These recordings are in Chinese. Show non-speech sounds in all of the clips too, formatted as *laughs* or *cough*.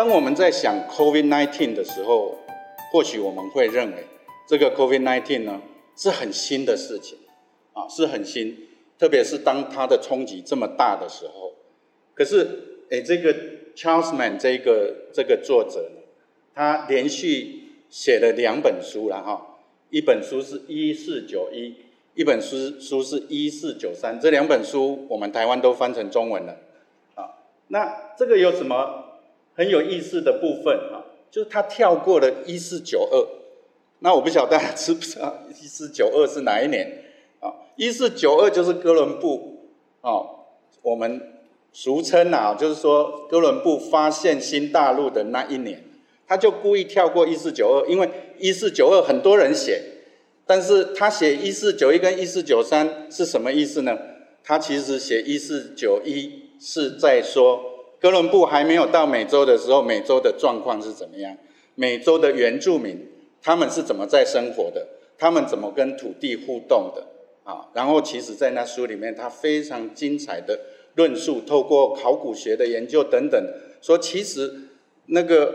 当我们在想 COVID-19 的时候，或许我们会认为这个 COVID-19 呢是很新的事情，啊，是很新，特别是当它的冲击这么大的时候。可是，哎，这个 Charles Mann 这个这个作者呢，他连续写了两本书了哈，一本书是一四九一，一本书书是一四九三，这两本书我们台湾都翻成中文了，啊，那这个有什么？很有意思的部分啊，就是他跳过了一四九二，那我不晓得大家知不知道一四九二是哪一年啊？一四九二就是哥伦布哦，我们俗称啊，就是说哥伦布发现新大陆的那一年，他就故意跳过一四九二，因为一四九二很多人写，但是他写一四九一跟一四九三是什么意思呢？他其实写一四九一是在说。哥伦布还没有到美洲的时候，美洲的状况是怎么样？美洲的原住民他们是怎么在生活的？他们怎么跟土地互动的？啊，然后其实，在那书里面，他非常精彩的论述，透过考古学的研究等等，说其实那个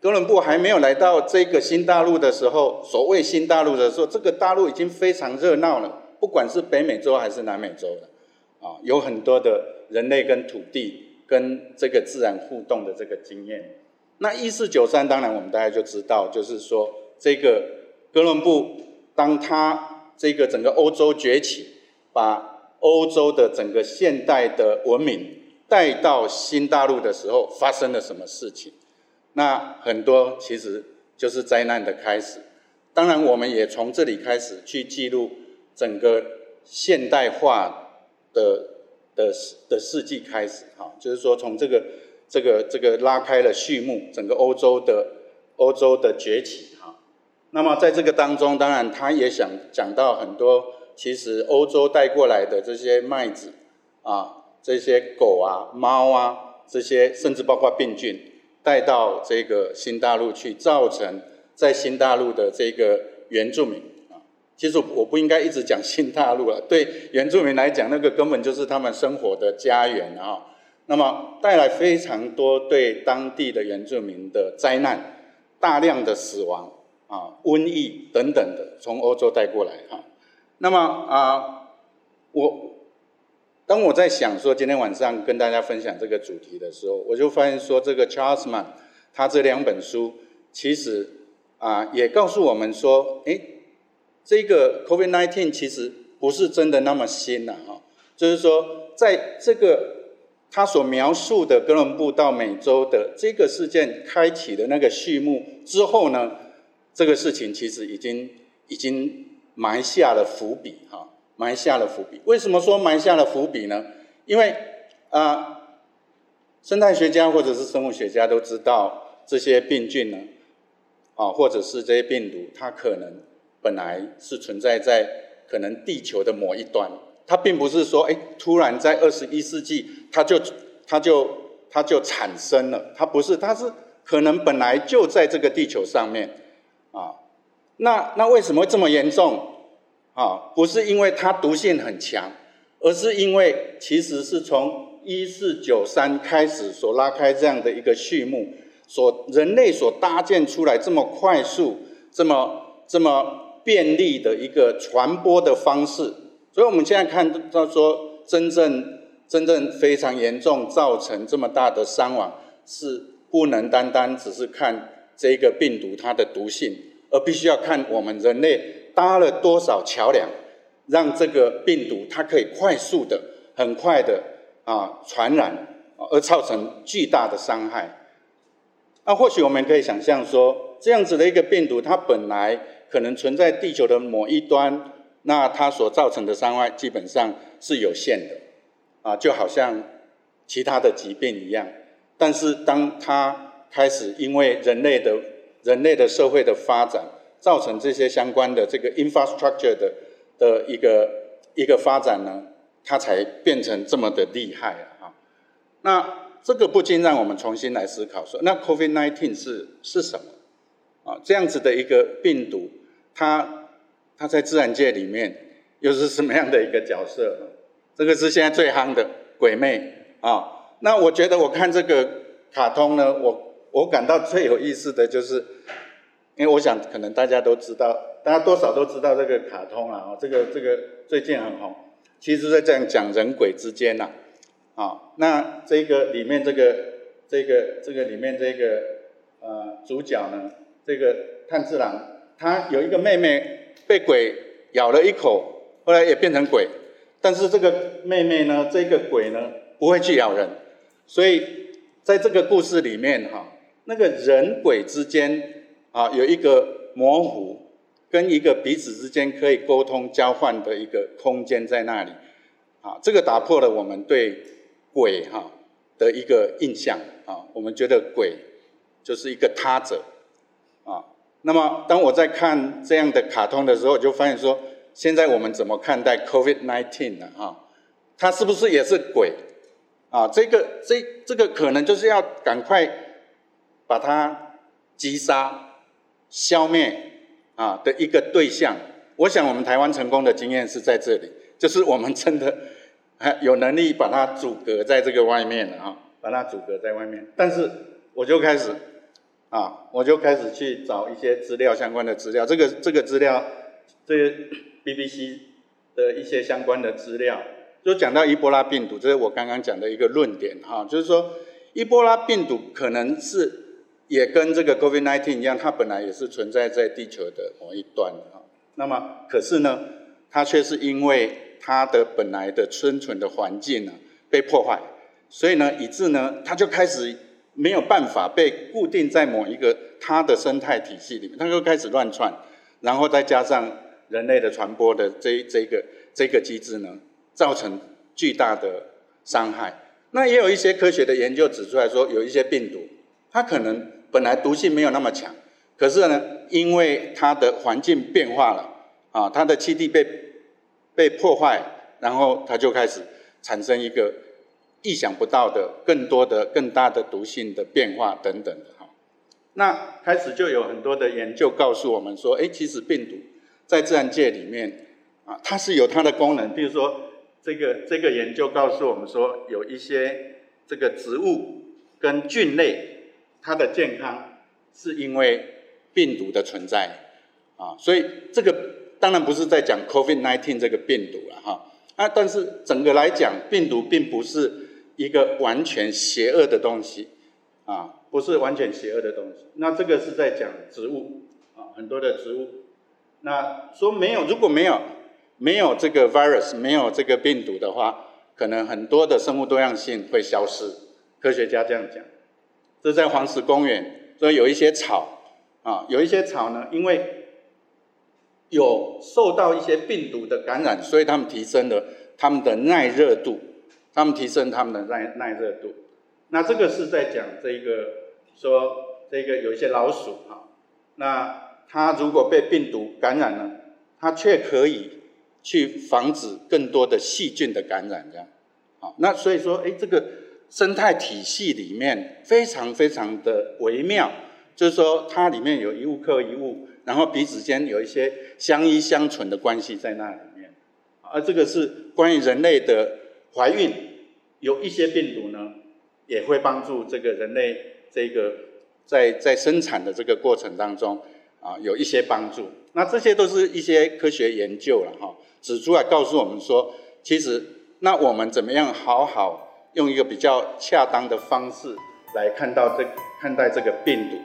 哥伦布还没有来到这个新大陆的时候，所谓新大陆的时候，这个大陆已经非常热闹了，不管是北美洲还是南美洲的，啊，有很多的人类跟土地。跟这个自然互动的这个经验，那一四九三，当然我们大家就知道，就是说这个哥伦布，当他这个整个欧洲崛起，把欧洲的整个现代的文明带到新大陆的时候，发生了什么事情？那很多其实就是灾难的开始。当然，我们也从这里开始去记录整个现代化的。的的世纪开始，哈，就是说从这个这个这个拉开了序幕，整个欧洲的欧洲的崛起，哈。那么在这个当中，当然他也想讲到很多，其实欧洲带过来的这些麦子啊，这些狗啊、猫啊，这些甚至包括病菌带到这个新大陆去，造成在新大陆的这个原住民。其实我不应该一直讲新大陆了，对原住民来讲，那个根本就是他们生活的家园啊。那么带来非常多对当地的原住民的灾难，大量的死亡啊、瘟疫等等的，从欧洲带过来哈。那么啊，我当我在想说今天晚上跟大家分享这个主题的时候，我就发现说这个 Charles Mann 他这两本书其实啊也告诉我们说，哎。这个 COVID-19 其实不是真的那么新了哈，就是说，在这个他所描述的哥伦布到美洲的这个事件开启的那个序幕之后呢，这个事情其实已经已经埋下了伏笔哈，埋下了伏笔。为什么说埋下了伏笔呢？因为啊，生态学家或者是生物学家都知道这些病菌呢，啊，或者是这些病毒，它可能。本来是存在在可能地球的某一端，它并不是说，哎，突然在二十一世纪，它就它就它就产生了，它不是，它是可能本来就在这个地球上面，啊，那那为什么会这么严重？啊，不是因为它毒性很强，而是因为其实是从一四九三开始所拉开这样的一个序幕，所人类所搭建出来这么快速，这么这么。便利的一个传播的方式，所以我们现在看到说，真正真正非常严重，造成这么大的伤亡，是不能单单只是看这个病毒它的毒性，而必须要看我们人类搭了多少桥梁，让这个病毒它可以快速的、很快的啊传染，而造成巨大的伤害。那或许我们可以想象说，这样子的一个病毒，它本来。可能存在地球的某一端，那它所造成的伤害基本上是有限的，啊，就好像其他的疾病一样。但是当它开始因为人类的、人类的社会的发展，造成这些相关的这个 infrastructure 的的一个一个发展呢，它才变成这么的厉害啊。那这个不禁让我们重新来思考说，那 COVID-19 是是什么？这样子的一个病毒，它它在自然界里面又是什么样的一个角色？这个是现在最夯的鬼魅啊。那我觉得我看这个卡通呢，我我感到最有意思的就是，因为我想可能大家都知道，大家多少都知道这个卡通啊，这个这个最近很红，其实在这样讲人鬼之间呐，啊，那这个里面这个这个这个里面这个呃主角呢，这个炭治郎，他有一个妹妹被鬼咬了一口，后来也变成鬼，但是这个妹妹呢，这个鬼呢不会去咬人，所以在这个故事里面哈。那个人鬼之间啊，有一个模糊，跟一个彼此之间可以沟通交换的一个空间在那里，啊，这个打破了我们对鬼哈的一个印象啊，我们觉得鬼就是一个他者。那么当我在看这样的卡通的时候，就发现说，现在我们怎么看待 COVID-19 呢？哈，它是不是也是鬼？啊，这个这这个可能就是要赶快。把它击杀、消灭啊的一个对象，我想我们台湾成功的经验是在这里，就是我们真的 *laughs* 有能力把它阻隔在这个外面了啊，把它阻隔在外面。但是我就开始啊，我就开始去找一些资料相关的资料，这个这个资料，这个 BBC 的一些相关的资料，就讲到伊波拉病毒，这是我刚刚讲的一个论点哈，就是说伊波拉病毒可能是。也跟这个 COVID-19 一样，它本来也是存在在地球的某一端啊。那么，可是呢，它却是因为它的本来的生存的环境呢被破坏，所以呢，以致呢，它就开始没有办法被固定在某一个它的生态体系里面，它就开始乱窜，然后再加上人类的传播的这这个这个机制呢，造成巨大的伤害。那也有一些科学的研究指出来说，有一些病毒，它可能本来毒性没有那么强，可是呢，因为它的环境变化了，啊，它的栖地被被破坏，然后它就开始产生一个意想不到的、更多的、更大的毒性的变化等等的哈。那开始就有很多的研究告诉我们说，哎，其实病毒在自然界里面啊，它是有它的功能。比如说，这个这个研究告诉我们说，有一些这个植物跟菌类。它的健康是因为病毒的存在啊，所以这个当然不是在讲 COVID-19 这个病毒了哈啊，但是整个来讲，病毒并不是一个完全邪恶的东西啊，不是完全邪恶的东西。那这个是在讲植物啊，很多的植物。那说没有，如果没有没有这个 virus，没有这个病毒的话，可能很多的生物多样性会消失。科学家这样讲。这在黄石公园，所以有一些草啊，有一些草呢，因为有受到一些病毒的感染，所以它们提升了它们的耐热度，它们提升它们的耐耐热度。那这个是在讲这个说这个有一些老鼠哈，那它如果被病毒感染了，它却可以去防止更多的细菌的感染，这样。好，那所以说，哎，这个。生态体系里面非常非常的微妙，就是说它里面有一物克一物，然后彼此间有一些相依相存的关系在那里面。而这个是关于人类的怀孕，有一些病毒呢也会帮助这个人类这个在在生产的这个过程当中啊有一些帮助。那这些都是一些科学研究了哈，指出来告诉我们说，其实那我们怎么样好好。用一个比较恰当的方式来看到这看待这个病毒。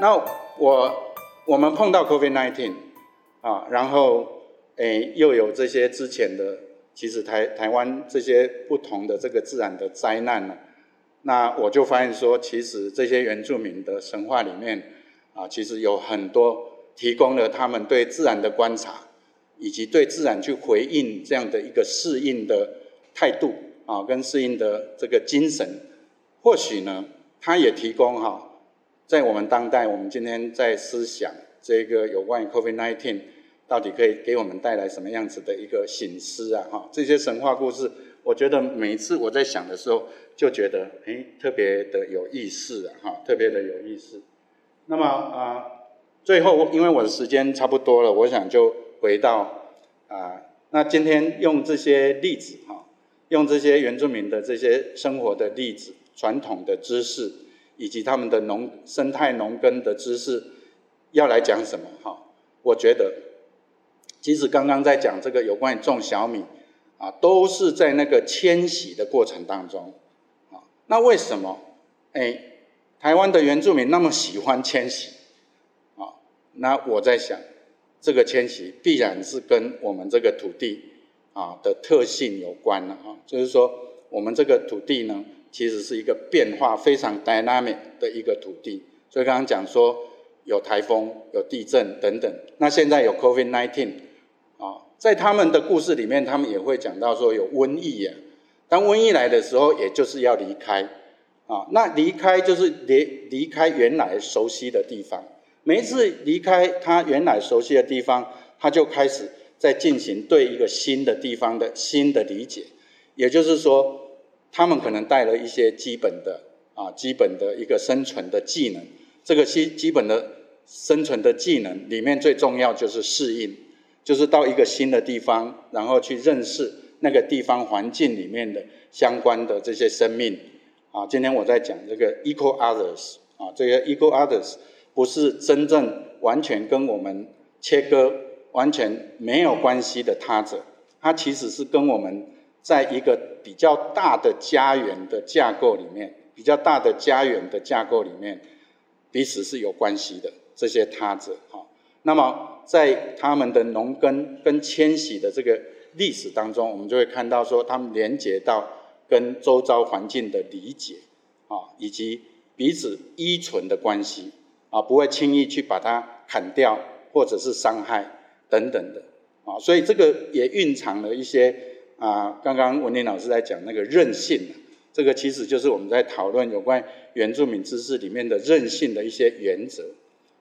那我我们碰到 COVID-19 啊，然后诶又有这些之前的，其实台台湾这些不同的这个自然的灾难呢，那我就发现说，其实这些原住民的神话里面啊，其实有很多提供了他们对自然的观察。以及对自然去回应这样的一个适应的态度啊，跟适应的这个精神，或许呢，它也提供哈，在我们当代，我们今天在思想这个有关于 COVID-19 到底可以给我们带来什么样子的一个醒思啊，哈，这些神话故事，我觉得每一次我在想的时候，就觉得哎，特别的有意思啊，哈，特别的有意思。那么啊，最后因为我的时间差不多了，我想就。回到啊，那今天用这些例子哈，用这些原住民的这些生活的例子传统的知识，以及他们的农生态农耕的知识，要来讲什么？哈，我觉得，即使刚刚在讲这个有关于种小米，啊，都是在那个迁徙的过程当中，啊，那为什么？哎，台湾的原住民那么喜欢迁徙，啊，那我在想，这个迁徙必然是跟我们这个土地啊的特性有关了，哈，就是说我们这个土地呢。其实是一个变化非常 dynamic 的一个土地，所以刚刚讲说有台风、有地震等等。那现在有 COVID-19 啊，在他们的故事里面，他们也会讲到说有瘟疫呀。当瘟疫来的时候，也就是要离开啊。那离开就是离离开原来熟悉的地方。每一次离开他原来熟悉的地方，他就开始在进行对一个新的地方的新的理解，也就是说。他们可能带了一些基本的啊，基本的一个生存的技能。这个基基本的生存的技能里面最重要就是适应，就是到一个新的地方，然后去认识那个地方环境里面的相关的这些生命。啊，今天我在讲这个 equal others 啊，这个 equal others 不是真正完全跟我们切割、完全没有关系的他者，它其实是跟我们。在一个比较大的家园的架构里面，比较大的家园的架构里面，彼此是有关系的这些他者哈。那么在他们的农耕跟迁徙的这个历史当中，我们就会看到说，他们连接到跟周遭环境的理解啊，以及彼此依存的关系啊，不会轻易去把它砍掉或者是伤害等等的啊。所以这个也蕴藏了一些。啊，刚刚文林老师在讲那个韧性，这个其实就是我们在讨论有关原住民知识里面的韧性的一些原则。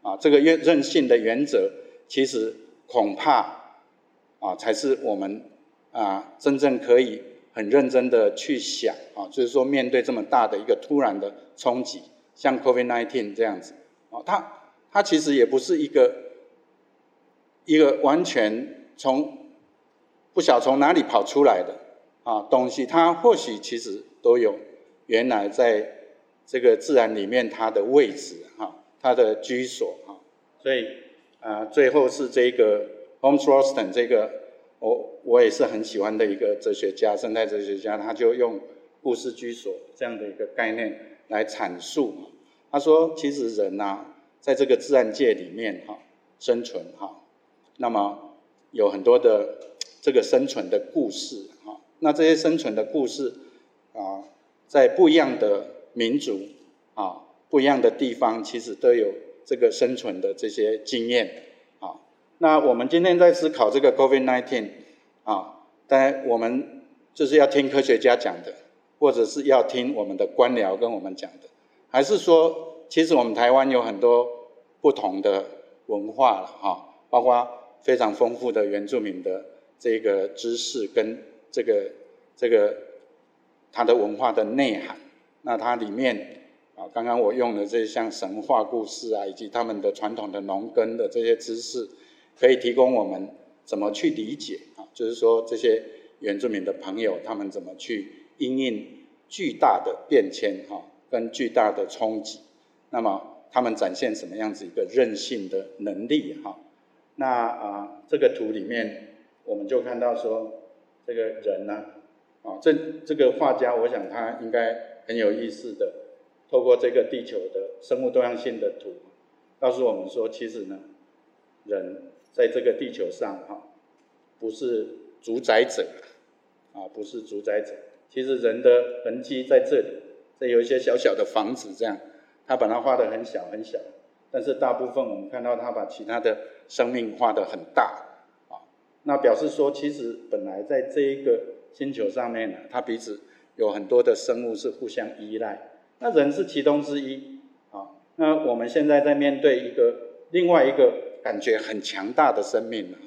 啊，这个韧韧性的原则，其实恐怕啊，才是我们啊真正可以很认真的去想啊，就是说面对这么大的一个突然的冲击，像 COVID-19 这样子，啊，它它其实也不是一个一个完全从。不晓从哪里跑出来的啊东西，它或许其实都有原来在这个自然里面它的位置哈，它的居所哈。所以啊，最后是这个 Holmes Rosten 这个我我也是很喜欢的一个哲学家，生态哲学家，他就用故事居所这样的一个概念来阐述。他说，其实人呐，在这个自然界里面哈生存哈，那么有很多的。这个生存的故事，哈，那这些生存的故事，啊，在不一样的民族，啊，不一样的地方，其实都有这个生存的这些经验，啊，那我们今天在思考这个 COVID-19，啊，当然我们就是要听科学家讲的，或者是要听我们的官僚跟我们讲的，还是说，其实我们台湾有很多不同的文化了，哈，包括非常丰富的原住民的。这个知识跟这个这个它的文化的内涵，那它里面刚刚我用的这些像神话故事啊，以及他们的传统的农耕的这些知识，可以提供我们怎么去理解啊？就是说这些原住民的朋友，他们怎么去应应巨大的变迁哈，跟巨大的冲击，那么他们展现什么样子一个韧性的能力哈？那啊，这个图里面。我们就看到说，这个人呢，啊，这这个画家，我想他应该很有意思的，透过这个地球的生物多样性的图，告诉我们说，其实呢，人在这个地球上哈，不是主宰者，啊，不是主宰者，其实人的痕迹在这里，这有一些小小的房子这样，他把它画的很小很小，但是大部分我们看到他把其他的生命画的很大啊。那表示说，其实本来在这一个星球上面呢，它彼此有很多的生物是互相依赖。那人是其中之一啊。那我们现在在面对一个另外一个感觉很强大的生命啊。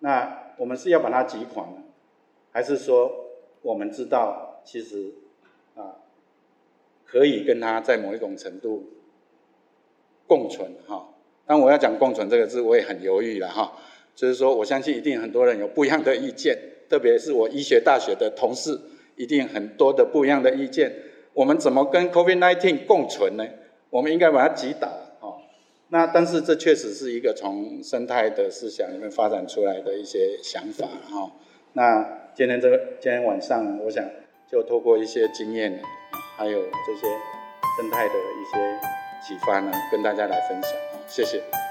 那我们是要把它击垮呢，还是说我们知道其实啊可以跟它在某一种程度共存哈？当我要讲共存这个字，我也很犹豫了哈。就是说，我相信一定很多人有不一样的意见，特别是我医学大学的同事，一定很多的不一样的意见。我们怎么跟 COVID-19 共存呢？我们应该把它击倒哦。那但是这确实是一个从生态的思想里面发展出来的一些想法哈。那今天这个今天晚上，我想就透过一些经验，还有这些生态的一些启发呢，跟大家来分享谢谢。